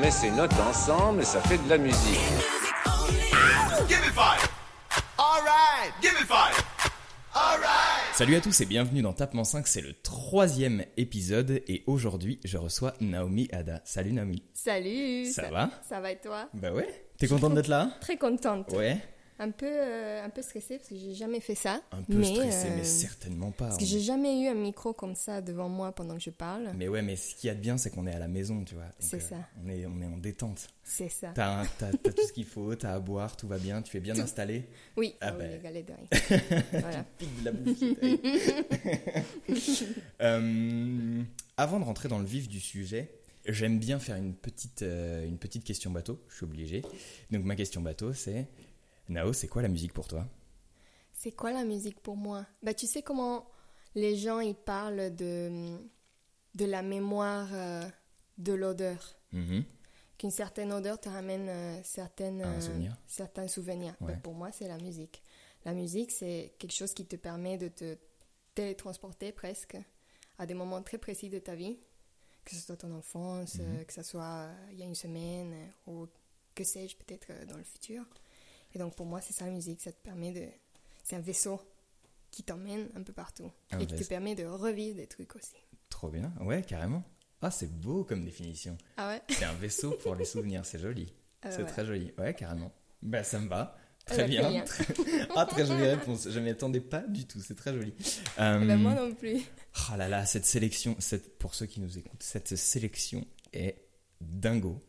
Met ses notes ensemble et ça fait de la musique. Salut à tous et bienvenue dans Tapement 5, c'est le troisième épisode et aujourd'hui je reçois Naomi Ada. Salut Naomi. Salut Ça va? Ça va et toi? Bah ouais, t'es contente d'être là? Très contente. Ouais. Un peu, euh, un peu stressée parce que j'ai jamais fait ça. Un peu mais, stressé euh, mais certainement pas. Parce que j'ai jamais eu un micro comme ça devant moi pendant que je parle. Mais ouais, mais ce qu'il y a de bien c'est qu'on est à la maison, tu vois. C'est ça. On est, on est en détente. C'est ça. T'as, tout ce qu'il faut, t'as à boire, tout va bien, tu es bien installé. Oui, Ah oui, de riz. voilà. De la bouffe. Euh, avant de rentrer dans le vif du sujet, j'aime bien faire une petite, euh, une petite question bateau, je suis obligé. Donc ma question bateau c'est, Nao, c'est quoi la musique pour toi? C'est quoi la musique pour moi? Bah tu sais comment les gens ils parlent de de la mémoire euh, de l'odeur. Mhm. Qu'une certaine odeur te ramène euh, certaines, euh, souvenir. certains souvenirs. Ouais. Pour moi, c'est la musique. La musique, c'est quelque chose qui te permet de te télétransporter presque à des moments très précis de ta vie, que ce soit ton enfance, Mhm. euh, que ce soit il y a une semaine, ou que sais-je, peut-être dans le futur. Et donc pour moi, c'est ça la musique. Ça te permet de. C'est un vaisseau qui t'emmène un peu partout. Un et qui te permet de revivre des trucs aussi. Trop bien, ouais, carrément. Ah, c'est beau comme définition. Ah ouais? C'est un vaisseau pour les souvenirs, c'est joli. Ah c'est ouais. très joli, ouais, carrément. Bah ça me va. Ah Très bah, bien. très ah, très jolie réponse. Je m'y attendais pas du tout, c'est très joli. Eh ben, Euh, moi non plus. Oh là là, cette sélection, cette, pour ceux qui nous écoutent, cette sélection est dingo.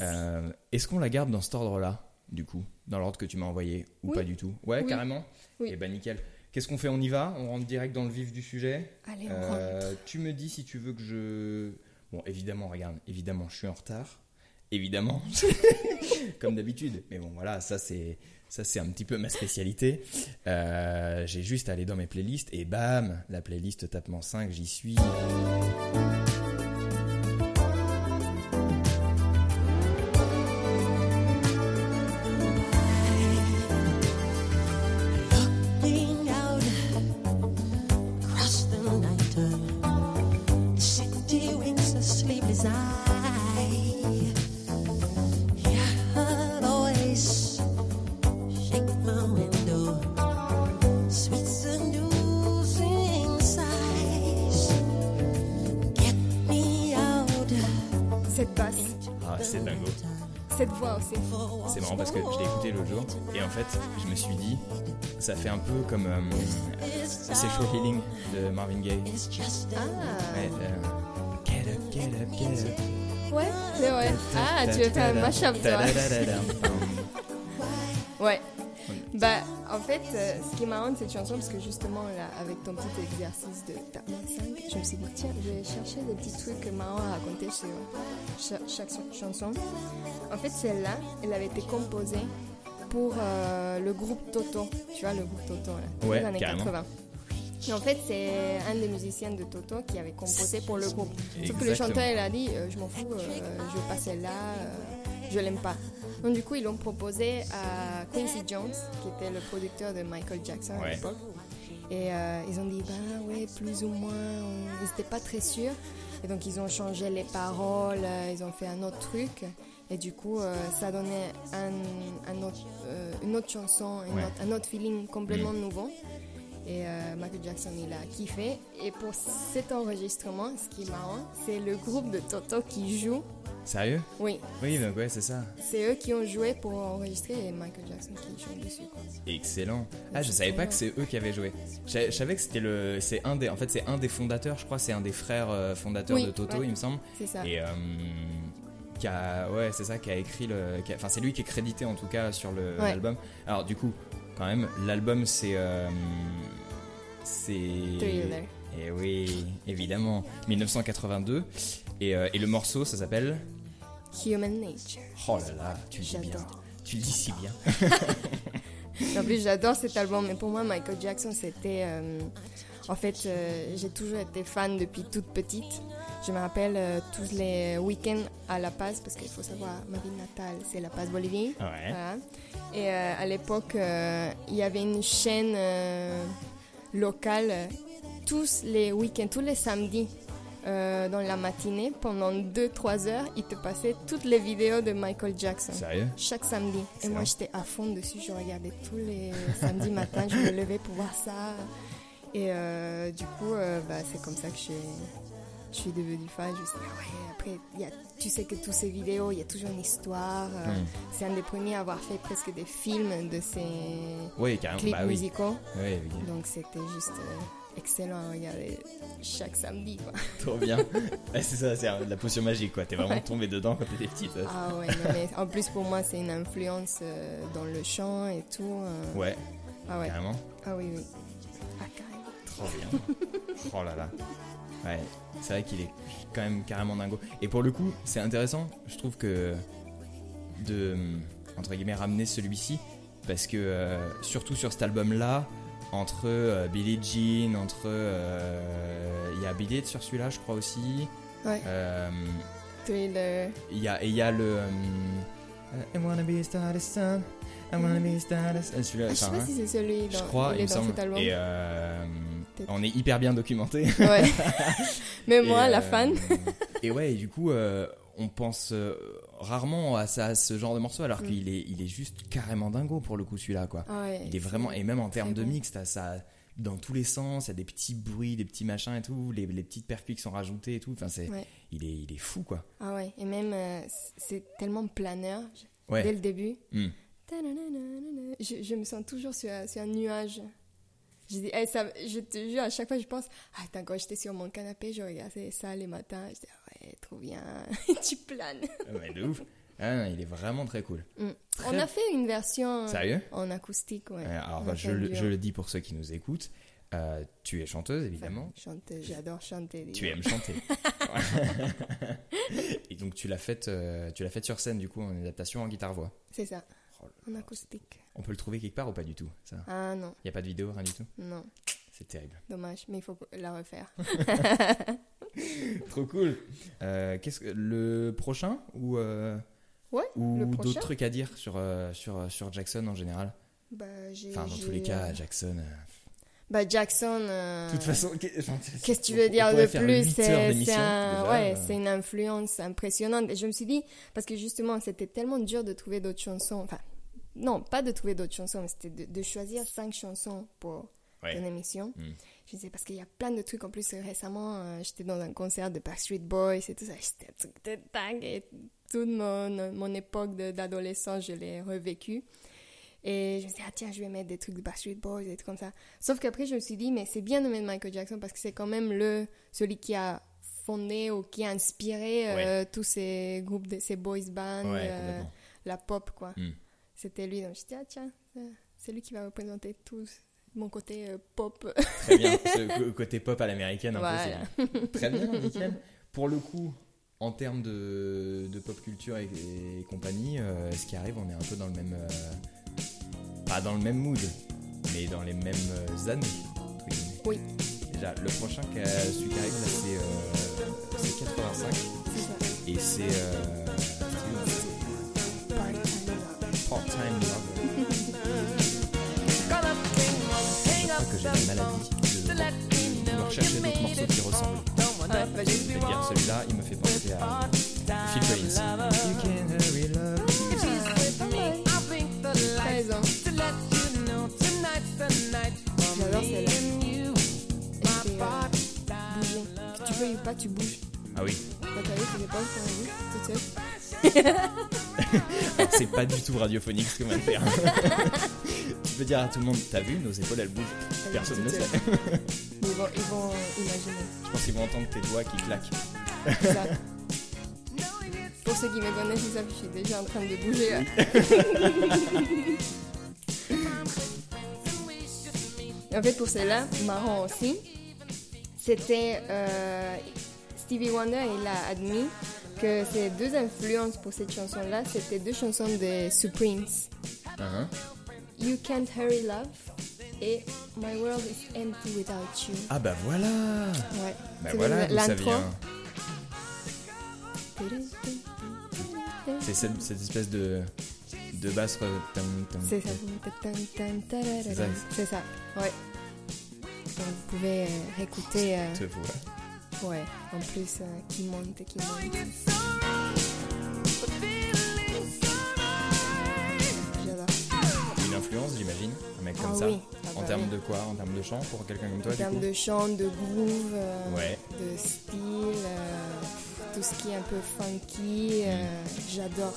Euh, Est-ce qu'on la garde dans cet ordre-là, du coup, dans l'ordre que tu m'as envoyé, ou Oui. pas du tout Ouais, Oui. carrément Oui. Eh ben nickel. Qu'est-ce qu'on fait On y va? On rentre direct dans le vif du sujet? Allez, on Euh, rentre. Tu me dis si tu veux que je... Bon, évidemment, regarde, évidemment, je suis en retard. Évidemment, comme d'habitude. Mais bon, voilà, ça c'est ça c'est un petit peu ma spécialité. Euh, J'ai juste à aller dans mes playlists et bam, la playlist Tapement 5, j'y suis. Fait, je me suis dit, ça fait un peu comme euh, Sexual Healing de Marvin Gaye. Ah, Ouais, euh, get up, get up, get up. ouais, c'est vrai. Ah, tu veux faire un mashup, toi. Ouais. Bah, en fait, euh, ce qui est marrant de cette chanson, parce que justement, là, avec ton petit exercice de tapement 5, je me suis dit, tiens, je vais chercher des petits trucs marrants à raconter sur cha- chaque, chanson. En fait, celle-là, elle avait été composée pour euh, le groupe Toto. Tu vois, le groupe Toto, là, Ouais, des années carrément. 80. Et en fait, c'est un des musiciens de Toto qui avait composé pour le groupe. Sauf que le chanteur, il a dit euh, Je m'en fous, euh, je veux pas celle-là, euh, je l'aime pas. Donc, du coup, ils l'ont proposé à Quincy Jones, qui était le producteur de Michael Jackson à Ouais. l'époque. Et ils ont dit Bah ouais, plus ou moins. on- Ils n'étaient pas très sûrs. Et donc, ils ont changé les paroles, ils ont fait un autre truc. Et du coup, euh, ça donnait un, un autre, euh, une autre chanson, une Ouais. autre- un autre feeling complètement nouveau. Et euh, Michael Jackson, il a kiffé. Et pour cet enregistrement, ce qui est marrant, c'est le groupe de Toto qui joue. Sérieux? Oui, Oui, donc ouais, c'est ça. c'est eux qui ont joué pour enregistrer et Michael Jackson qui joue dessus. Quoi. Excellent. Ah, je savais pas que c'est eux qui avaient joué. Je, je savais que c'était le, c'est un des, en fait, c'est un des fondateurs. Je crois, c'est un des frères fondateurs Oui, de Toto, ouais. il me semble. C'est ça. Et qui a, ouais, c'est ça, qui a écrit le, enfin, c'est lui qui est crédité en tout cas sur le- Ouais. l'album. Alors du coup, quand même, l'album c'est, euh, c'est. Thriller. Et oui, évidemment, 1982. Et, euh, et le morceau, ça s'appelle Human Nature. Oh là là, tu le dis bien. Tu le dis si bien. En plus, j'adore cet album, mais pour moi, Michael Jackson, c'était. euh, en fait, euh, j'ai toujours été fan depuis toute petite. Je me rappelle euh, tous les week-ends à La Paz, parce qu'il faut savoir, ma ville natale, c'est La Paz, Bolivie. Ouais. Voilà. Et euh, à l'époque, euh, il y avait une chaîne locale tous les week-ends, tous les samedis. dans la matinée, pendant 2-3 heures, il te passait toutes les vidéos de Michael Jackson Sérieux? Chaque samedi. Et moi, j'étais à fond dessus. Je regardais tous les samedis matins. Je me levais pour voir ça. Et euh, du coup, euh, bah, c'est comme ça que je, suis devenue fan. Je me suis dit, ah ouais, après, y a, tu sais que toutes ces vidéos, il y a toujours une histoire. euh, Hmm. C'est un des premiers à avoir fait presque des films de ces Oui, clips Bah musicaux. Oui, oui. Donc, c'était juste excellent à regarder chaque samedi. Quoi. Trop bien. Ouais, c'est ça, c'est la potion magique quoi. T'es vraiment Ouais. tombé dedans quand t'étais petite. ça. Ah ouais, non, mais en plus, pour moi, c'est une influence dans le chant et tout. Ouais, Ah ouais. carrément. Ah oui, oui. Trop bien. oh là là. Ouais, c'est vrai qu'il est quand même carrément dingo. Et pour le coup, c'est intéressant, je trouve que de entre guillemets ramener celui-ci parce que euh, surtout sur cet album-là, entre euh, Billie Jean, entre euh, il y a Billie sur celui-là, je crois aussi. Ouais. Euh. Il y a et il y a le I wanna be a star. I wanna be a star, Ah, je sais pas hein, si c'est celui dans, je crois, il il est me dans semble. cet album. Et euh, Peut-être. on est hyper bien documenté. Ouais. Mais moi, la euh, fan. Et ouais, et du coup, euh, on pense euh, rarement à, ça, à ce genre de morceau, alors Mm. qu'il est, il est juste carrément dingo pour le coup, celui-là, quoi. Ah ouais, Il est vraiment, et même en termes de bon. mix, t'as ça dans tous les sens, il y a des petits bruits, des petits machins et tout, les, les petites percus qui sont rajoutés et tout. Enfin, c'est, Ouais. il est, il est fou, quoi. Ah ouais. Et même, euh, c'est tellement planeur. Ouais. Dès le début. Mm. Je, je me sens toujours sur, sur un nuage. Je, dis, eh, ça, je te jure, à chaque fois, je pense, ah, attends, quand j'étais sur mon canapé, je regardais ça les matins. Je dis, ah ouais, trop bien. tu planes. Ouais, de ouf. Ah, non, il est vraiment très cool. Mm. Très- On a fait une version Sérieux? en acoustique, ouais. Euh, Alors, bah, je, le- duo. je le dis pour ceux qui nous écoutent. euh, tu es chanteuse, évidemment. Enfin, chanter, j'adore chanter. Tu aimes chanter. et donc tu l'as faite, euh, tu l'as faite sur scène du coup en adaptation en guitare voix. C'est ça, en acoustique. On peut le trouver quelque part ou pas du tout ça? Ah non, Il y a pas de vidéo, rien du tout? non, C'est terrible. dommage, mais il faut la refaire. Trop cool. Euh, qu'est-ce que le prochain ou euh, Ouais, ou d'autres trucs à dire sur euh, sur sur Jackson en général? Bah, Enfin dans tous les cas Jackson. euh, Bah, Jackson. De toute façon, Qu'est-ce que tu veux dire de plus? C'est un- ouais, c'est une influence impressionnante. Et je me suis dit, parce que justement, c'était tellement dur de trouver d'autres chansons. Enfin, non, pas de trouver d'autres chansons, mais c'était de, de choisir cinq chansons pour Ouais. une émission. Mm. Je disais, parce qu'il y a plein de trucs. En plus, récemment, euh, j'étais dans un concert de Backstreet Boys et tout ça. J'étais un truc de dingue. Et toute mon, mon époque d'adolescence, je l'ai revécu. Et je me suis dit, ah tiens, je vais mettre des trucs de Backstreet Boys et tout comme ça. Sauf qu'après, je me suis dit, mais c'est bien de mettre Michael Jackson parce que c'est quand même le, celui qui a fondé ou qui a inspiré euh, tous ces groupes, de, ces boys bands, Ouais, euh, la pop, quoi. Mm. C'était lui. Donc je dit, ah tiens, euh, c'est lui qui va représenter tout mon côté euh, pop. Très bien. Ce côté pop à l'américaine, un Voilà. Très bien, nickel. Pour le coup, en termes de, de pop culture et, et compagnie, euh, ce qui arrive, on est un peu dans le même. euh, pas dans le même mood, mais dans les mêmes années. Oui. Déjà, le prochain, celui qui arrive là, c'est euh, c'est 85 C'est ça. et c'est. Part-Time Lover. Que j'ai la maladie de vouloir chercher d'autres morceaux qui ressemblent. Ouais, j'ai- C'est-à-dire celui-là, il me fait penser à Phil Collins. Euh, tu veuilles ou pas, tu bouges. Ah oui, Bah, t'as vu sont vues, toutes seules. Alors, c'est pas du tout radiophonique ce qu'on va faire. tu peux dire à tout le monde, t'as vu, nos épaules elles bougent. Personne ne sait. ils vont, ils vont imaginer. Je pense qu'ils vont entendre tes doigts qui claquent. ça. Pour ceux qui me connaissent, ils savent que je suis déjà en train de bouger. en fait, pour celle-là, marrant aussi, c'était euh, Stevie Wonder, il a admis que ces deux influences pour cette chanson-là, c'était deux chansons de Supremes. Hein, You Can't Hurry Love et My World is Empty Without You. Ah bah voilà Ouais. Bah voilà l'intro. C'est cette, cette espèce de, de basse... C'est ça. C'est ça. Ça. Ouais. Donc vous pouvez euh, réécouter. euh. Ouais. En plus, euh, qui monte et qui monte. J'adore. Une influence, j'imagine, un mec comme Ah ça. oui. Ah En bah termes oui. de quoi? En termes de chant pour quelqu'un comme toi En termes de chant, de groove, euh, Ouais. de style, euh, tout ce qui est un peu funky, euh, j'adore.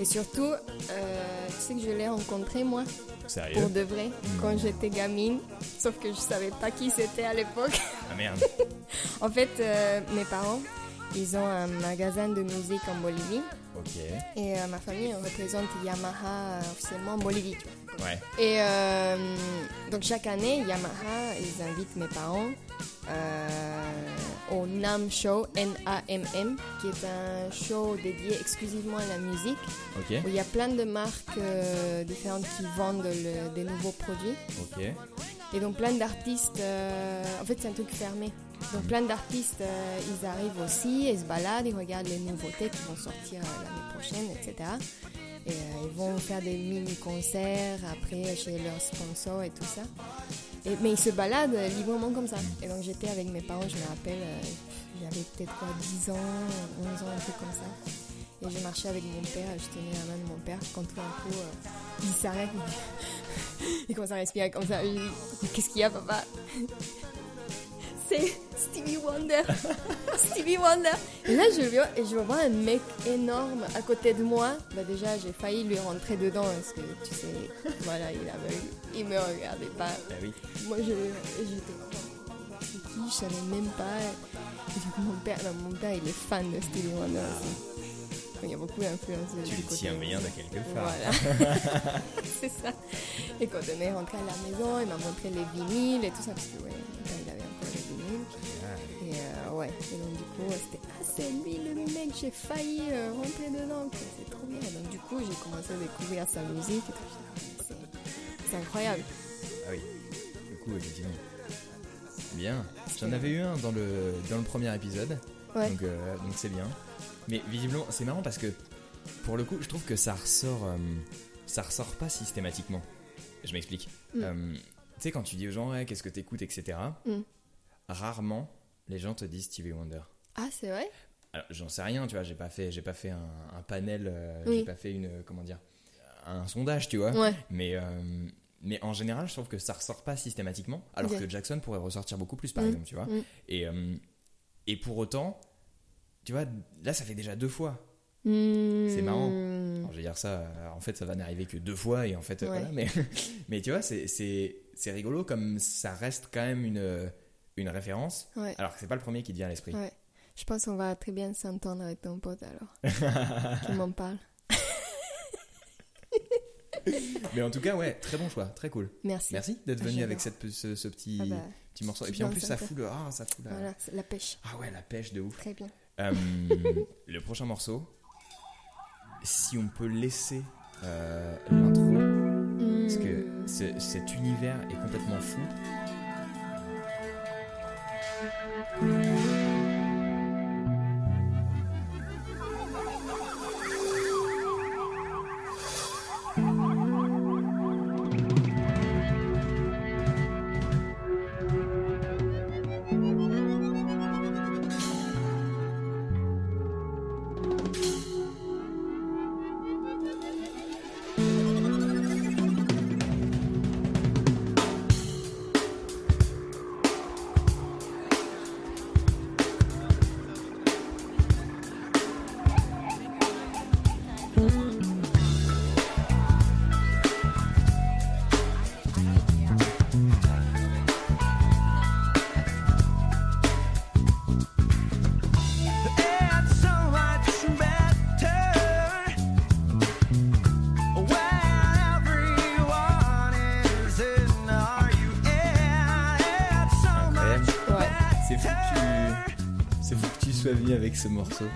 Et surtout, euh, tu sais que je l'ai rencontré moi, Sérieux pour de vrai, quand j'étais gamine, sauf que je savais pas qui c'était à l'époque. Ah merde En fait, euh, mes parents, ils ont un magasin de musique en Bolivie Ok. et euh, ma famille représente Yamaha euh, officiellement en Bolivie. tu vois. Ouais. Et euh, donc chaque année, Yamaha, ils invitent mes parents euh, au NAM Show, N-A-M-M, qui est un show dédié exclusivement à la musique, où il y a plein de marques euh, différentes qui vendent le- des nouveaux produits. Et donc plein d'artistes, euh, en fait c'est un truc fermé. Donc plein d'artistes, euh, ils arrivent aussi, ils se baladent, ils regardent les nouveautés qui vont sortir l'année prochaine, etc. Et ils vont faire des mini-concerts après chez leurs sponsors et tout ça. Mais ils se baladent euh, librement comme ça. Et donc j'étais avec mes parents, je me rappelle, euh, j'avais peut-être quoi, 10 ans, 11 ans, un truc comme ça. Et je marchais avec mon père, je tenais la main de mon père, quand tout d'un coup, euh, il s'arrête, il commence à respirer comme ça. Qu'est-ce qu'il y a, papa? C'est Stevie Wonder. Stevie Wonder. Et là, je vois, et je vois un mec énorme à côté de moi. Bah déjà, j'ai failli lui rentrer dedans parce que tu sais, voilà, il avait, il me regardait pas. Bah oui. Moi, je, j'étais c'est qui Je savais même pas. Mon père, non, mon père, il est fan de Stevie Wonder. Il y a beaucoup d'influence Tu le tiens bien de quelque part. Voilà. c'est ça. Et quand on est rentré à la maison, il m'a montré les vinyles et tout ça, parce que ouais, mon père, il avait encore. Et euh, ouais, et donc du coup, c'était Ah, c'est lui le mec, j'ai failli euh, rentrer dedans, c'est trop bien. Et donc du coup, j'ai commencé à découvrir sa musique et tout. Ah, C'est, incroyable. Ah oui. Du coup, effectivement. Bien. J'en avais eu un dans le, dans le premier épisode. Ouais. Donc euh, donc c'est bien. Mais visiblement, c'est marrant parce que pour le coup, je trouve que ça ressort, euh, ça ressort pas systématiquement. Je m'explique. Mm. Euh, tu sais, quand tu dis aux gens, ouais, qu'est-ce que t'écoutes, etc., Mm. Rarement les gens te disent Stevie Wonder. Ah, c'est vrai? Alors, j'en sais rien, tu vois, j'ai pas fait, j'ai pas fait un, un panel, euh, Oui. j'ai pas fait une, comment dire, un sondage, tu vois. Ouais. Mais, euh, mais en général, je trouve que ça ressort pas systématiquement, alors que Jackson pourrait ressortir beaucoup plus, par Mm. exemple, tu vois. Mm. Et, euh, et pour autant, tu vois, là, ça fait déjà deux fois. C'est marrant. Alors, je vais dire ça, euh, en fait, ça va n'arriver que deux fois, et en fait, euh, Ouais. voilà, mais, mais tu vois, c'est- c'est c'est rigolo comme ça reste quand même une, une référence, Ouais. alors que c'est pas le premier qui te vient à l'esprit. Ouais. Je pense qu'on va très bien s'entendre avec ton pote alors. qui m'en parle. Mais en tout cas, ouais, très bon choix, très cool. Merci. Merci d'être venu avec cette, ce, ce petit, Ah bah, petit morceau. Et puis en plus, ça fout le. Ah, ça fout la. Voilà, la pêche. Ah ouais, la pêche de ouf. Très bien. Euh, le prochain morceau, si on peut laisser euh, l'intro, parce que Hmm. ce- cet univers est complètement fou. Música venu avec ce morceau.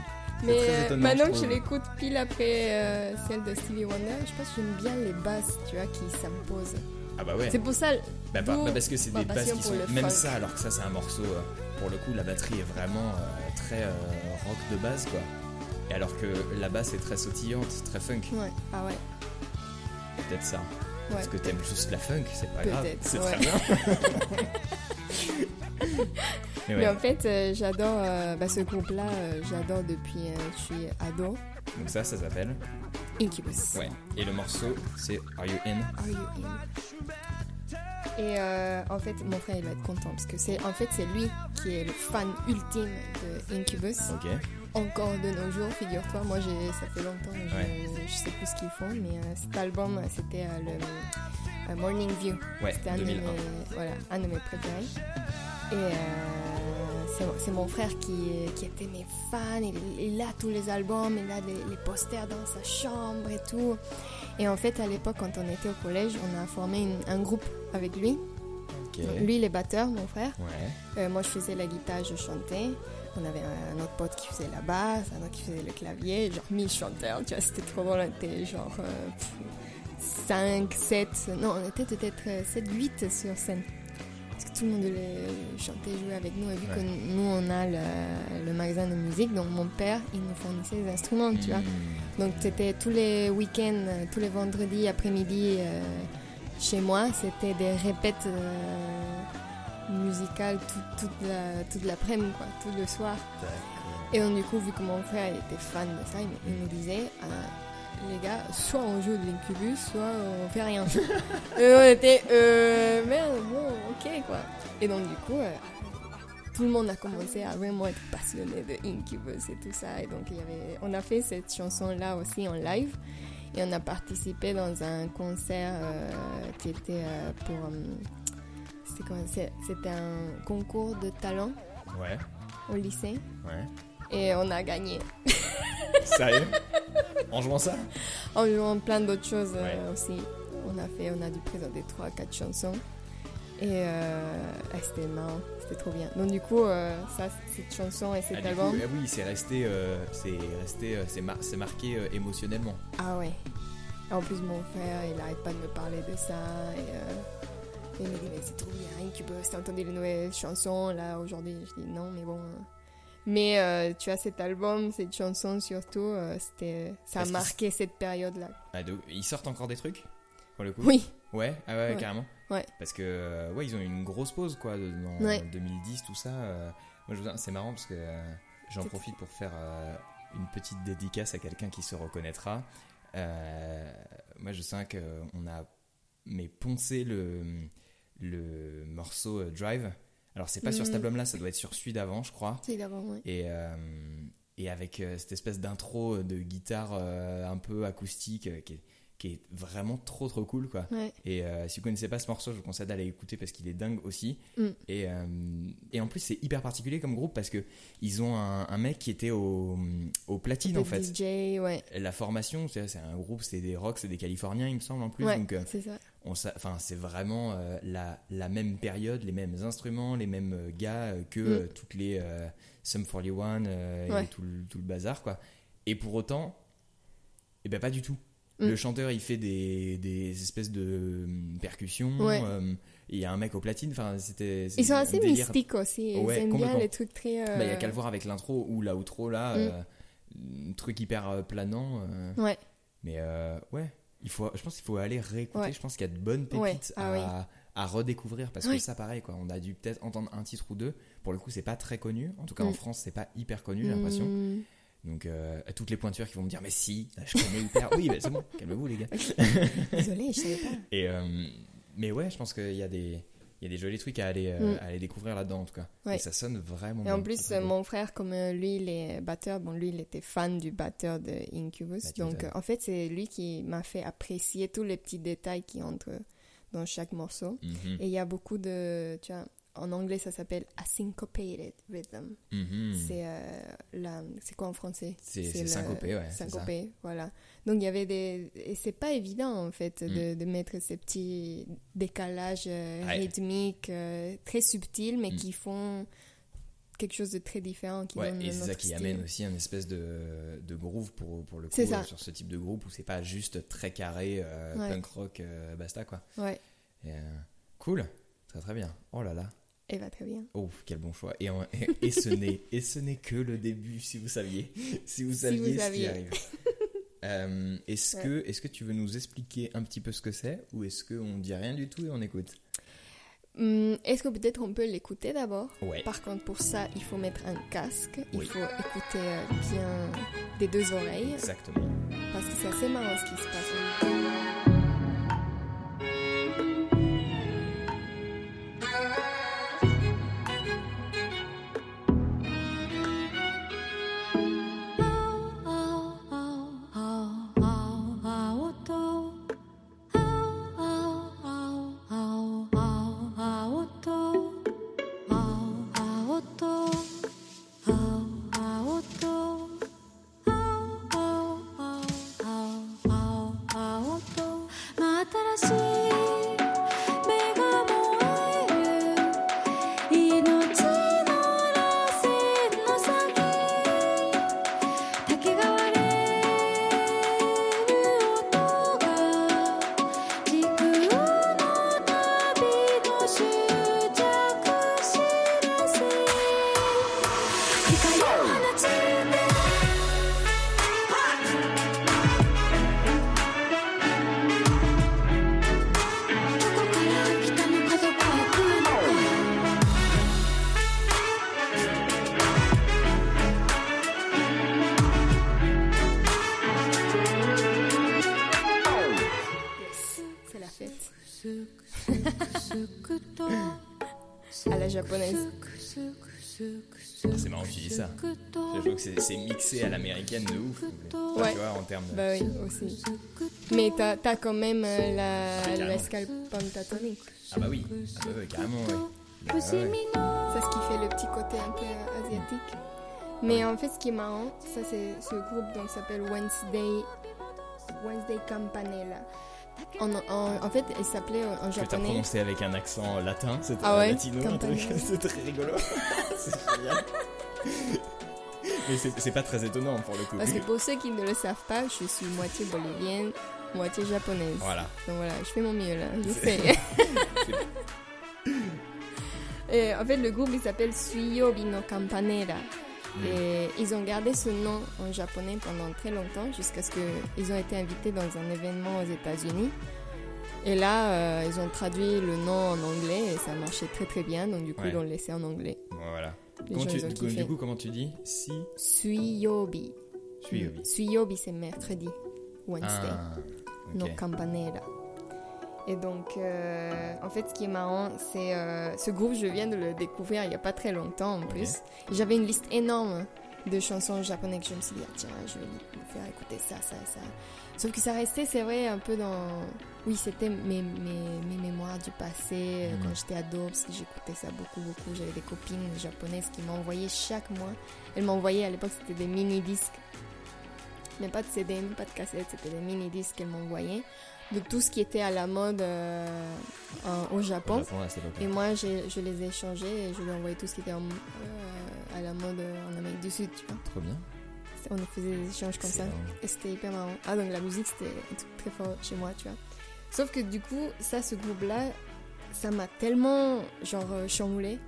Mais très euh, étonnant, maintenant je que je l'écoute pile après euh, celle de Stevie Wonder, je pense que j'aime bien les basses, tu vois, qui s'imposent. Ah bah ouais. C'est pour ça. Bah, bah, bah, parce que c'est des basses qui sont même funk. ça alors que ça c'est un morceau euh, pour le coup la batterie est vraiment euh, très euh, rock de base quoi. Et alors que la basse est très sautillante, très funk. Ouais, ah ouais. Peut-être ça. Ouais. Parce que t'aimes juste la funk, c'est pas grave. C'est ouais. très bien. Mais en fait, euh, j'adore euh, bah, ce groupe-là, euh, j'adore depuis je suis ado. Donc ça, ça s'appelle. Incubus. Ouais. Et le morceau, c'est Are You In? Are you in? Et en fait, mon frère il va être content parce que c'est en fait c'est lui qui est le fan ultime de Incubus. Ok. Encore de nos jours, figure-toi. Moi, j'ai ça fait longtemps, je, Ouais. je sais plus ce qu'ils font, mais cet album, c'était le Morning View. Ouais, C'était un de, 2001. mes, voilà, un de mes préférés. Et euh, c'est- mon frère qui, qui était mes fans. Il, il a tous les albums, il a les, les posters dans sa chambre et tout. Et en fait, à l'époque, quand on était au collège, on a formé une- un groupe avec lui. Donc, lui, il est batteur, mon frère. Ouais. Euh, moi, je faisais la guitare, je chantais. On avait un autre pote qui faisait la basse, un autre qui faisait le clavier, genre mille chanteurs, tu vois, c'était trop drôle, on était genre 5, 7, non, on était peut-être 7, 8 sur scène. Tout le monde voulait chanter, jouer avec nous, et vu Ouais. que nous, on a le, le magasin de musique, donc mon père, il nous fournissait les instruments, tu vois. Hmm. Donc c'était tous les week-ends, euh, tous les vendredis après-midi euh, chez moi, c'était des répètes euh, musicales tout- toute la- toute l'après-midi, quoi, tout le soir. Et donc du coup, vu que mon frère était fan de ça, il, il nous disait, euh, les gars, soit on joue de l'incubus, soit on fait rien. et on était, euh, merde, bon, ok quoi. Et donc du coup, euh, tout le monde a commencé à vraiment être passionné de Incubus et tout ça. Et donc, il y avait, on a fait cette chanson-là aussi en live. Et on a participé dans un concert euh, qui était euh, pour. euh, C'était un concours de talent Ouais. au lycée. Ouais. Et on a gagné. Sérieux? En jouant ça En jouant plein d'autres choses euh, aussi. On a fait, on a dû présenter 3-4 chansons. Et euh, ah, c'était marrant, c'était trop bien. Donc du coup, euh, ça, cette chanson et cet Ah, album. coup, ah oui, c'est resté, c'est resté, c'est mar- c'est marqué émotionnellement. Ah ouais. En plus, mon frère, il arrête pas de me parler de ça. Et, il me dit, mais c'est trop bien, Incubus, t'as entendu les nouvelles chansons là aujourd'hui Je dis non, mais bon. euh. Mais euh, tu as cet album, cette chanson surtout, euh, c'était, ça a marqué cette période-là. Ah, donc, ils sortent encore des trucs pour le coup? Oui, Ouais, ah ouais, Ouais. carrément. Ouais. Parce que euh, ouais, ils ont eu une grosse pause quoi dans Ouais. 2010 tout ça. moi je c'est marrant parce que j'en profite pour faire une petite dédicace à quelqu'un qui se reconnaîtra. Euh, moi je sens que on a mais poncé le le morceau Drive. Alors c'est pas sur cet Mm. album là, ça doit être sur celui d'avant je crois. c'est d'avant, ouais. Et, euh, et avec euh, cette espèce d'intro de guitare euh, un peu acoustique euh, qui, est, qui est vraiment trop trop cool quoi. Ouais. Et euh, si vous connaissez pas ce morceau, je vous conseille d'aller l'écouter parce qu'il est dingue aussi. Mm. Et, euh, et en plus c'est hyper particulier comme groupe parce que ils ont un, un mec qui était au, au platine en fait. DJ, ouais. La formation, c'est un groupe, c'est des rocks, c'est des Californiens il me semble en plus. Ouais, Donc euh, c'est ça. On enfin c'est vraiment euh, la, la même période les mêmes instruments les mêmes euh, gars euh, que Mm. euh, toutes les Sum 41 euh, Ouais. et tout le, tout le bazar quoi et pour autant et ben pas du tout Mm. le chanteur il fait des, des espèces de hum, percussions Ouais. il y a un mec au platine enfin c'était Ils sont assez délire. mystiques aussi. Ils Ouais, aiment bien complètement. les trucs très. euh, Bah, il y a qu'à le voir avec l'intro ou l'outro là Mm. un truc hyper planant Ouais. mais ouais, il faut, je pense qu'il faut aller réécouter. Ouais. Je pense qu'il y a de bonnes pépites Ouais. Ah à, à redécouvrir parce Oui. que ça, pareil, quoi. On a dû peut-être entendre un titre ou deux. Pour le coup, c'est pas très connu. En tout cas, en Mm. France, c'est pas hyper connu, j'ai l'impression. Mm. Donc, euh, à toutes les pointures qui vont me dire, mais si, là, je connais hyper. oui, mais c'est bon, calmez-vous, les gars. Désolée, je savais pas. Et, euh, mais ouais, je pense qu'il y a des. Il y a des jolis trucs à aller, euh, Mm. à aller découvrir là-dedans, en tout cas. Ouais. Et ça sonne vraiment Et en plus, euh, mon frère, comme euh, lui, il est batteur, bon, lui, il était fan du batteur de Incubus. Bah, donc, euh, en fait, c'est lui qui m'a fait apprécier tous les petits détails qui entrent dans chaque morceau. Mhm. Et il y a beaucoup de. Tu vois, en anglais, ça s'appelle a syncopated rhythm. Mhm. C'est euh, la- c'est quoi en français? C'est- syncopé, ouais. Syncopé, voilà. Donc il y avait des et c'est pas évident en fait Mm. de, de mettre ces petits décalages euh, Ouais. rythmiques euh, très subtils mais Mm. qui font quelque chose de très différent qui Ouais, donne et c'est ça qui style. amène aussi un espèce de, de groove pour, pour le coup ça. sur ce type de groupe où c'est pas juste très carré Ouais. punk rock basta quoi. Ouais, Et, cool, très très bien. Oh là là, elle va très bien. oh quel bon choix. Et, en- et, et ce n'est et ce n'est que le début si vous saviez si vous Si saviez ce qui arrive. Euh, est-ce Ouais. que est-ce que tu veux nous expliquer un petit peu ce que c'est ou est-ce qu'on dit rien du tout et on écoute? Hum, Est-ce que peut-être on peut l'écouter d'abord? Ouais. Par contre, pour ça, il faut mettre un casque. Il Oui. faut écouter euh, bien des deux oreilles. Exactement. Parce que c'est assez marrant ce qui se passe. Japonaise. Ah, c'est marrant que tu dis ça. J'avoue que c'est mixé à l'américaine de ouf. Ouais. Tu vois en termes de... Bah oui, aussi. Mais t'as as quand même euh, la, carrément. l'escale pentatonique. Ah bah oui, ah bah ouais, carrément ouais. Ah ouais. C'est ce qui fait le petit côté un peu euh, asiatique. Mais en fait, ce qui est marrant, ça c'est ce groupe donc s'appelle Wednesday Wednesday Campanella. En, en, en fait, il s'appelait euh, en Que t'as japonais. prononcé avec un accent latin, c'était Ah ouais, latino, un truc, Campanella. c'est très rigolo. c'est génial. Mais c'est pas très étonnant pour le coup. Parce que pour ceux qui ne le savent pas, je suis moitié bolivienne, moitié japonaise. Voilà. Donc voilà, je fais mon mieux là, je C'est- sais. Et en fait, le groupe il s'appelle Suiyobi no Campanera. Et ils ont gardé ce nom en japonais pendant très longtemps, jusqu'à ce qu'ils ont été invités dans un événement aux États-Unis. Et là, euh, ils ont traduit le nom en anglais et ça marchait très très bien, donc du coup, Ouais. ils l'ont laissé en anglais. Voilà. Tu- du, du coup, comment tu dis Si Suiyobi. Suiyobi. Suiyobi, c'est mercredi. Wednesday. Ah, No ok. Et donc, euh, en fait, ce qui est marrant, c'est euh, ce groupe, je viens de le découvrir il n'y a pas très longtemps en plus. J'avais une liste énorme de chansons japonaises que je me suis dit, ah, tiens, je vais lui faire écouter ça, ça, ça. Sauf que ça restait, c'est vrai, un peu dans. Oui, c'était mes, mes, mes mémoires du passé, euh, Mhm. quand j'étais ado, parce que j'écoutais ça beaucoup, beaucoup. J'avais des copines japonaises qui m'envoyaient chaque mois. Elles m'envoyaient, à l'époque, c'était des mini-disques. Mais pas de CD, pas de cassette, c'était des mini-disques qu'elles m'envoyaient de tout ce qui était à la mode euh, en- au Au Japon. Et moi, je les ai échangés et je lui ai envoyé tout ce qui était en- euh, à la mode en Amérique du Sud, tu vois. Trop bien. On faisait des échanges comme ça. marrant. Et c'était hyper marrant. Ah, donc la musique, c'était un truc très fort chez moi, tu vois. Sauf que du coup, ça, ce groupe-là, ça m'a tellement, genre, euh, chamboulé.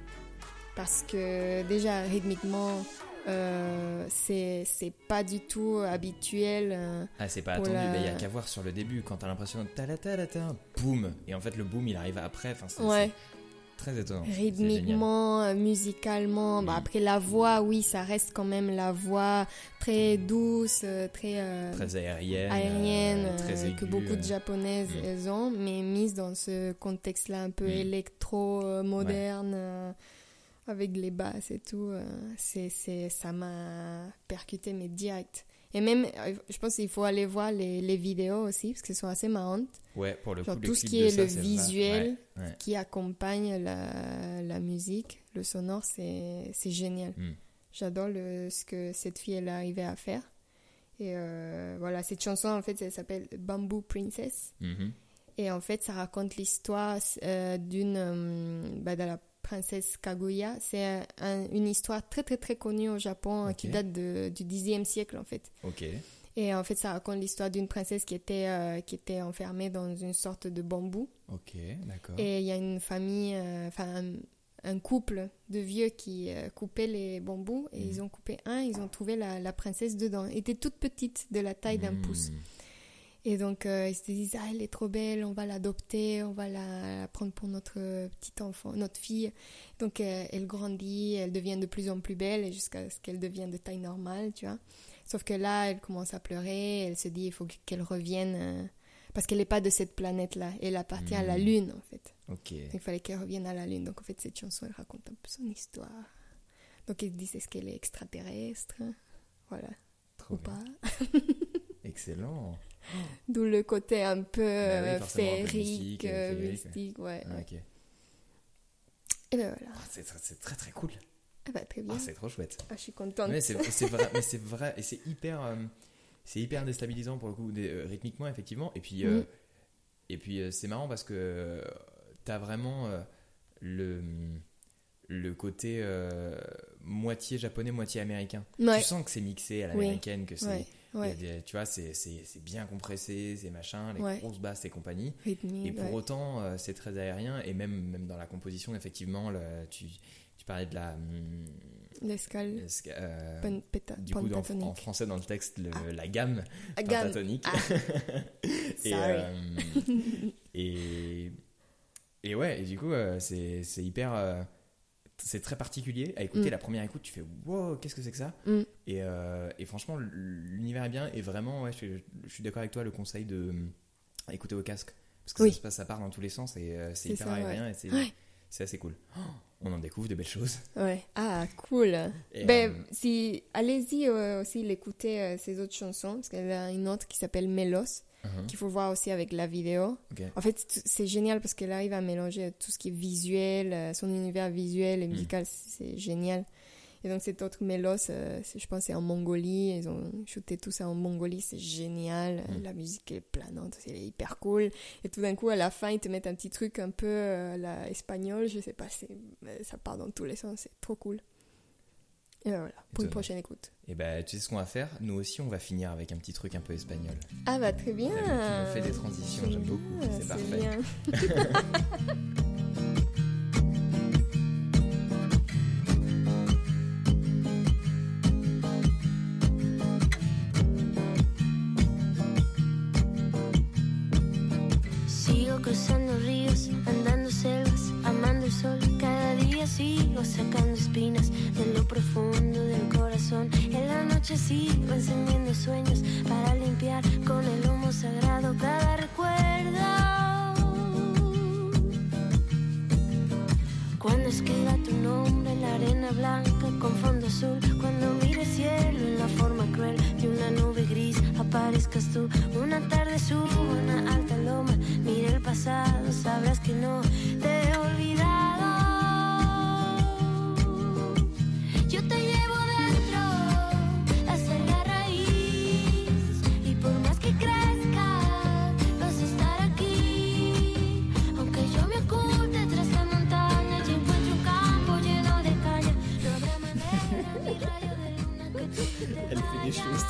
Parce que déjà, rythmiquement, euh, c'est pas du tout habituel. euh, Ah, c'est pas attendu. la- Il y a qu'à voir sur le début quand t'as l'impression de ta ta ta ta boum. Et en fait, le boom il arrive après. Enfin, c'est ouais. très étonnant. Rythmiquement, euh, musicalement. Bah, après la voix, oui, ça reste quand même la voix très douce, euh, très, euh, Très aérienne. aérienne, très aiguë, que beaucoup de japonaises Mm. elles ont, mais mise dans ce contexte-là un peu Mm. électro moderne. euh, avec les basses et tout, euh, c'est, c'est, ça m'a percuté, mais direct. Et même, euh, je pense qu'il faut aller voir les, les vidéos aussi, parce qu'elles sont assez marrantes. Ouais, pour le Genre coup, tout ce qui est ça, le c'est visuel Ouais, ouais. qui accompagne la, la musique, le sonore, c'est, c'est génial. Mm. J'adore le, ce que cette fille elle est arrivée à faire. Et euh, voilà, cette chanson en fait, elle s'appelle Bamboo Princess. Mhm. Et en fait, ça raconte l'histoire euh, d'une, bah, de la princesse Kaguya. C'est un- un- une histoire très très très connue au Japon euh, qui date de- du Xe siècle en fait. Ok. Et en fait, ça raconte l'histoire d'une princesse qui était, euh, qui était enfermée dans une sorte de bambou. Ok, d'accord. Et il y a une famille, euh, enfin un, un couple de vieux qui euh, coupaient les bambous. Et Mhm. ils ont coupé un, ils ont trouvé la, la princesse dedans. Elle était toute petite, de la taille d'un Hmm. pouce. Et donc, euh, ils se disent, ah, elle est trop belle, on va l'adopter, on va la, la prendre pour notre euh, petite enfant, notre fille. Donc, euh, elle grandit, elle devient de plus en plus belle jusqu'à ce qu'elle devienne de taille normale, tu vois. Sauf que là, elle commence à pleurer, elle se dit, il faut qu'elle revienne, euh, parce qu'elle n'est pas de cette planète-là, elle appartient à la Mhm. Lune, en fait. Ok. Donc, il fallait qu'elle revienne à la Lune. Donc, en fait, cette chanson, elle raconte un peu son histoire. Donc, ils disent, est-ce qu'elle est extraterrestre? Voilà, Trop ou bien. pas Excellent. D'où le côté un peu oui, euh, féerique, mystique, euh, ouais. Ah. Et ben voilà. Ah, c'est très, très cool. Ah bah, très bien. Ah, c'est trop chouette. Ah, je suis contente. Mais c'est vrai, mais c'est vrai, et c'est hyper, euh, c'est hyper déstabilisant pour le coup, des- euh, rythmiquement effectivement. Et puis, euh, et puis c'est marrant parce que t'as vraiment le le côté moitié japonais, moitié américain. Ouais. Tu sens que c'est mixé à Oui. l'américaine, que c'est, Ouais, ouais. des- tu vois, c'est c'est- c'est bien compressé, c'est machin, les Ouais. grosses basses et compagnie. Rythmique, Et pour ouais. autant, euh, c'est très aérien et même même dans la composition, effectivement, le- tu tu parlais de la hum, L'escale esca- euh, du coup, dans- en, français, dans le texte, le- la gamme Ah, pentatonique. Ah. et, euh, et, et ouais, et du coup, euh, c'est c'est hyper. c'est très particulier. À écouter Mm. la première écoute, tu fais wow, qu'est-ce que c'est que ça? Mm. Et, euh, et franchement, l'univers est bien. Et vraiment, ouais, je, suis- je suis d'accord avec toi, le conseil de euh, écouter au casque. Parce que Oui. ça se passe, ça part dans tous les sens et euh, c'est hyper ça, aérien ouais. et c'est Ouais. assez cool. Oh, on en découvre de belles choses. Ouais. Ah, cool. Et, ben, euh, si, allez-y aussi l'écouter ses autres chansons, parce qu'elle a une autre qui s'appelle Mélos, Mhm. qu'il faut voir aussi avec la vidéo. En fait, c'est génial parce qu'elle arrive à mélanger tout ce qui est visuel, son univers visuel et musical, c'est génial. Et donc, cette autre Mélos, euh, c'est- je pense, c'est en Mongolie. Ils ont shooté tout ça en Mongolie, c'est génial. Mm. La musique est planante, elle est hyper cool. Et tout d'un coup, à la fin, ils te mettent un petit truc un peu euh, la espagnol, je sais pas, c'est- euh, ça part dans tous les sens, c'est trop cool. Et ben voilà, pour une prochaine écoute. Et ben, tu sais ce qu'on va faire? Nous aussi, on va finir avec un petit truc un peu espagnol. Ah bah très bien. Tu me fais des transitions, j'aime beaucoup, bien, c'est parfait. bien.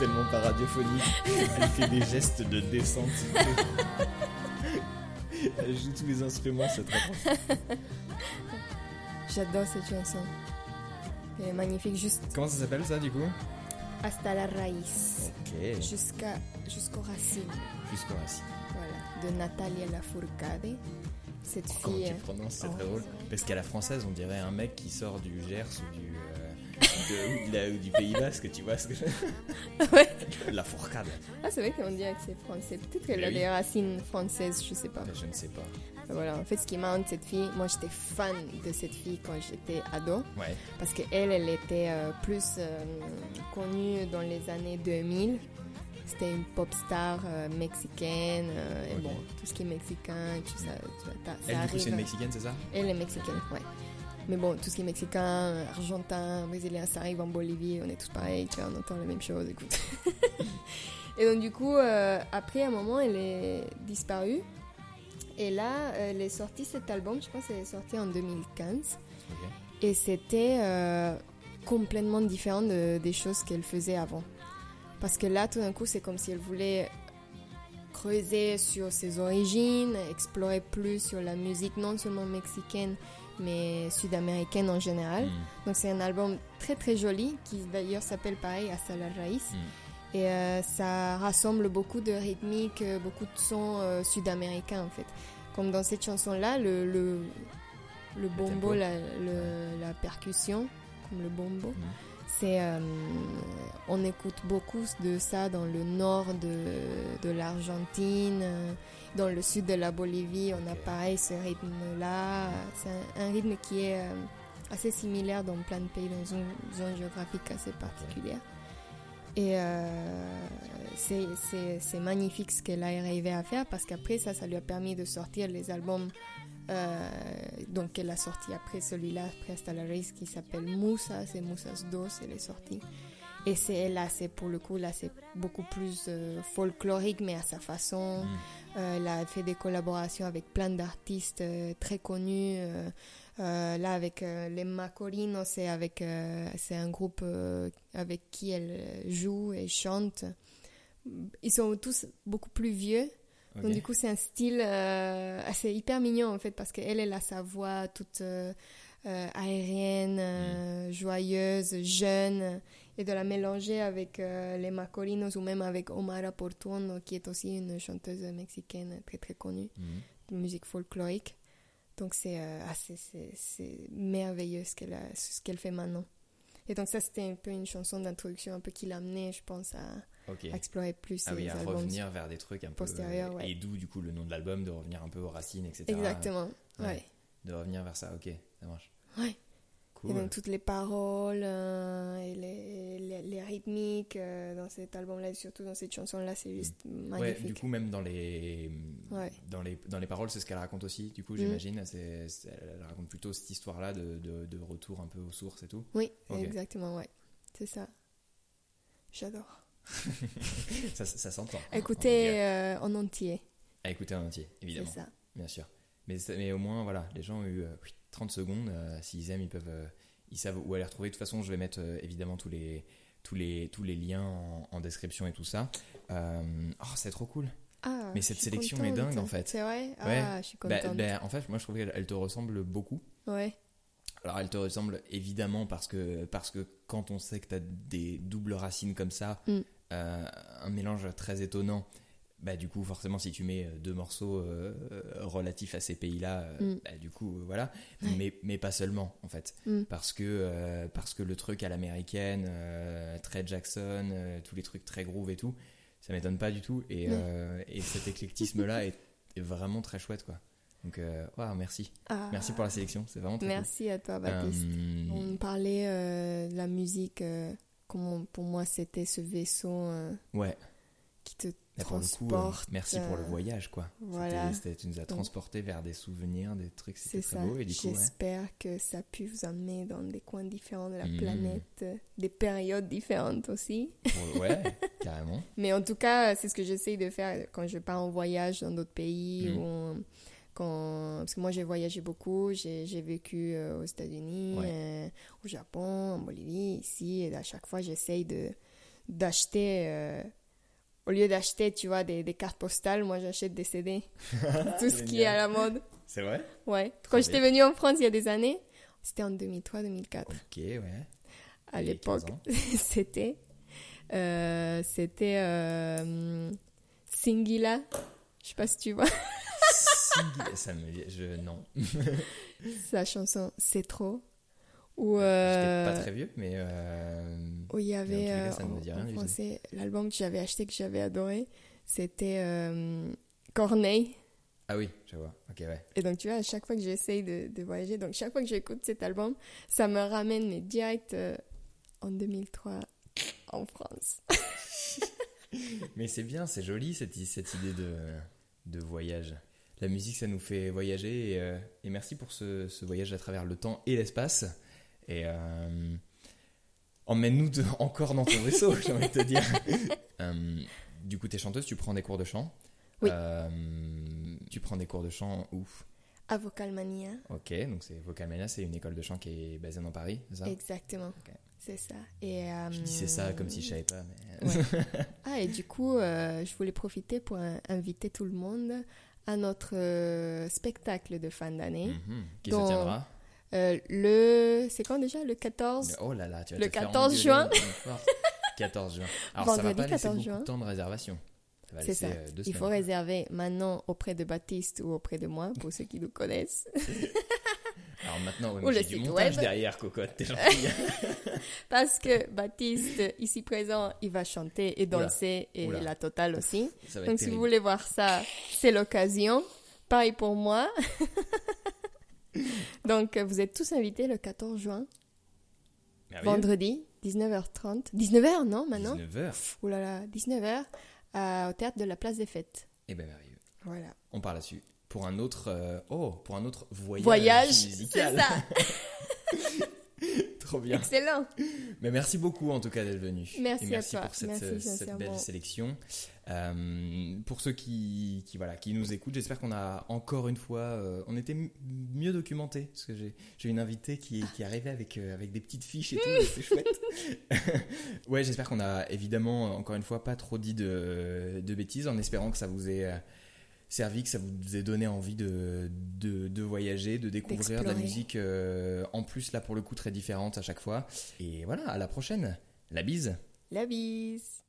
tellement pas radiophoniques. Elle fait des gestes de descente. Elle joue tous les instruments, c'est très. J'adore cette chanson. Elle est magnifique, juste Comment ça s'appelle ça du coup? Hasta la raíz, Ok. jusqu'à jusqu'aux racines. Jusqu'au racine. Voilà, de Natalia Lafourcade. Cette Comment fille. tu prononces, c'est Oh, très drôle. Parce qu'à la française, on dirait un mec qui sort du Gers ou du, de- ou de la- ou du Pays Basque, tu vois ce que je Ouais. La fourcade. Ah, c'est vrai qu'on dirait que c'est français. Peut-être qu'elle Mais a oui. des racines françaises, je sais pas. Ben, je ne sais pas. Voilà, en fait, ce qui marrant cette fille, moi j'étais fan de cette fille quand j'étais ado. Ouais. Parce qu'elle, elle était euh, plus euh, connue dans les années 2000. C'était une pop star euh, mexicaine. et bon, tout ce qui est mexicain, tout ça, ça Elle, du coup, c'est une mexicaine, c'est ça? Elle est mexicaine, ouais. Mais bon, tout ce qui est mexicain, argentin, brésilien, ça arrive en Bolivie, on est tous pareils, tu vois, on entend les mêmes choses, écoute. et donc, du coup, euh, après un moment, elle est disparue. Et là, elle est sortie cet album, je pense qu'elle est sortie en 2015. Ok. Et c'était euh, complètement différent de- des choses qu'elle faisait avant. Parce que là, tout d'un coup, c'est comme si elle voulait creuser sur ses origines, explorer plus sur la musique non seulement mexicaine, mais sud-américaine en général. Mm. Donc c'est un album très très joli qui d'ailleurs s'appelle pareil Hasta la Raíz. Mm. Et euh, ça rassemble beaucoup de rythmiques, euh, beaucoup de sons euh, sud-américains en fait. Comme dans cette chanson-là, le, le, le bombo, la, le- la percussion, comme le bombo, Mm. c'est... euh, on écoute beaucoup de ça dans le nord de, de l'Argentine, dans le sud de la Bolivie, on a pareil ce rythme-là. C'est un, un rythme qui est euh, assez similaire dans plein de pays, dans une zone géographique assez particulière. Et euh, c'est- magnifique ce qu'elle a arrivé à faire parce qu'après ça, ça lui a permis de sortir les albums euh, donc qu'elle a sorti après celui-là, après Hasta la Race, qui s'appelle Moussa, c'est Moussas Dos, elle est sortie. Et c'est là, c'est pour le coup, là, c'est beaucoup plus euh, folklorique, mais à sa façon. Mm. Euh, elle a fait des collaborations avec plein d'artistes euh, très connus. là, avec les Macorinos, c'est avec, c'est un groupe avec qui elle joue et chante. Ils sont tous beaucoup plus vieux. Donc du coup, c'est un style assez hyper mignon en fait parce qu'elle, elle a sa voix toute euh, euh, aérienne, euh, joyeuse, jeune, et de la mélanger avec euh, les Macorinos ou même avec Omara Portuondo qui est aussi une chanteuse mexicaine très très connue Mm. de musique folklorique. Donc c'est euh, ah, merveilleux ce qu'elle fait maintenant. Et donc ça, c'était un peu une chanson d'introduction un peu qui l'a amené, je pense, à, explorer plus Ah oui, à revenir vers des trucs un peu. postérieurs, ouais. Et d'où, du coup, le nom de l'album, de revenir un peu aux racines, etc. Exactement, Ouais. ouais. De revenir vers ça, ok, ça marche. Ouais. Cool. Et donc toutes les paroles euh, et les, les, les rythmiques euh, dans cet album-là, et surtout dans cette chanson-là, c'est juste Ouais, magnifique. du coup, même dans les, Ouais. dans les, dans les paroles, c'est ce qu'elle raconte aussi, du coup, Mm. j'imagine. C'est, c'est- elle raconte plutôt cette histoire-là de, de, de retour un peu aux sources et tout. Oui, exactement, ouais. C'est ça. J'adore. ça, ça, s'entend. Écoutez euh, en entier, À écouter en entier, c'est évidemment. ça. Bien sûr. Mais, c'est- mais au moins, voilà, les gens ont eu 30 secondes. euh, S'ils aiment, ils peuvent, euh, ils savent où aller retrouver. De toute façon, je vais mettre euh, évidemment tous les, tous les, tous les liens en, en description et tout ça. Euh, oh, c'est trop cool. Ah, Mais cette sélection est dingue, en fait. C'est vrai? Ouais. Ah, je suis Bah, contente. bah, en fait, moi, je trouve qu'elle elle te ressemble beaucoup. Ouais, Alors, elle te ressemble évidemment parce que, parce que quand on sait que tu as des doubles racines comme ça, Mm. euh, un mélange très étonnant, bah, du coup, forcément, si tu mets euh, deux morceaux euh, euh, relatifs à ces pays-là, Mm. bah, du coup, voilà. Ouais. Mais, mais pas seulement, en fait. Mm. Parce, que, euh, parce que le truc à l'américaine, euh, très Jackson, tous les trucs très groove et tout, ça m'étonne pas du tout. Et, euh, et cet éclectisme-là est, est vraiment très chouette, quoi. Donc, waouh, merci. Ah, Merci pour la sélection, c'est vraiment très cool. Merci à toi, Baptiste. On parlait de la musique, comment pour moi c'était ce vaisseau ouais, qui te mais pour le coup, euh, merci pour le euh, voyage, quoi. voilà. Tu nous as transporté vers des souvenirs, des trucs, C'est c'était très ça. beau. Ouais. J'espère que ça a pu vous amener dans des coins différents de la Mm. planète, des périodes différentes aussi. Ouais, carrément. Mais en tout cas, c'est ce que j'essaye de faire quand je pars en voyage dans d'autres pays. Mm. Ou quand... Parce que moi, j'ai voyagé beaucoup. J'ai j'ai vécu euh, aux États-Unis, Ouais. euh, au Japon, en Bolivie, ici. Et à chaque fois, j'essaye de d'acheter. euh, Au lieu d'acheter, tu vois, des, des cartes postales, moi, j'achète des CD. Tout ce qui est à la mode. C'est vrai? Ouais. Quand j'étais venue en France il y a des années, c'était en 2003-2004. Ok, ouais. À l'époque, 15 ans. c'était euh, c'était euh, Singila. Je sais pas si tu vois Singhi- ça me... Je... Non. sa chanson C'est trop. Où, J'étais euh, pas très vieux, mais... euh, où il y avait cas, euh, ça en, rien français l'album que j'avais acheté que j'avais adoré, c'était euh, Corneille. Ah oui, je vois. Ok, ouais. Et donc tu vois, à chaque fois que j'essaye de, de voyager, donc chaque fois que j'écoute cet album, ça me ramène mais direct euh, en 2003 en France. Mais c'est bien, c'est joli cette, cette idée de, de voyage. La musique, ça nous fait voyager et, euh, et merci pour ce, ce voyage à travers le temps et l'espace. Et euh, emmène-nous encore dans ton vaisseau, j'ai envie de te dire. Euh, du coup, t'es chanteuse, tu prends des cours de chant. Oui. Euh, tu prends des cours de chant où? À Vocalmania. Ok, donc c'est Vocalmania, c'est une école de chant qui est basée dans Paris, c'est ça? Exactement. C'est ça. Et, euh, Je disais ça comme si je savais pas, mais... Ouais. Ah, et du coup, euh, je voulais profiter pour inviter tout le monde à notre euh, spectacle de fin d'année. Mhm. Qui se tiendra? Euh, le. C'est quand déjà? Le 14 Oh là là, tu vas Le te faire 14 engueuler juin. une fois. 14 juin. Alors ça va Vendredi pas laisser 14 beaucoup juin. de temps de réservation. Ça va C'est laisser ça. euh, deux Il faut semaines. réserver maintenant auprès de Baptiste ou auprès de moi, pour ceux qui nous connaissent. Alors maintenant, ouais, Ou mais le j'ai du site montage web. derrière, cocotte. T'es. Parce que Baptiste, ici présent, il va chanter et Oula. danser et Oula. la totale aussi. Ça va être Donc si vous voulez voir ça, c'est l'occasion. Pareil pour moi. Donc euh, vous êtes tous invités le 14 juin, Merveilleux. vendredi, 19h30. 19h non maintenant 19h. Ouh là là, 19h euh, au théâtre de la place des fêtes. Eh ben merveilleux. Voilà. On part là-dessus. Pour un autre, euh, oh, pour un autre voyage, Voyage, c'est ça. Trop bien. Excellent. Mais merci beaucoup en tout cas d'être venu. Merci Et à merci toi. pour cette, Merci euh, cette belle sélection. Euh, pour ceux qui, qui, voilà, qui nous écoutent, j'espère qu'on a encore une fois, euh, on était mieux documenté parce que j'ai une invitée qui, qui est arrivée avec, euh, avec des petites fiches et tout, c'est chouette. ouais, j'espère qu'on a évidemment encore une fois pas trop dit de, de bêtises en espérant que ça vous ait servi, que ça vous ait donné envie de, de, de voyager, de découvrir de la musique euh, en plus là pour le coup très différente à chaque fois. Et voilà, à la prochaine. La bise. La bise.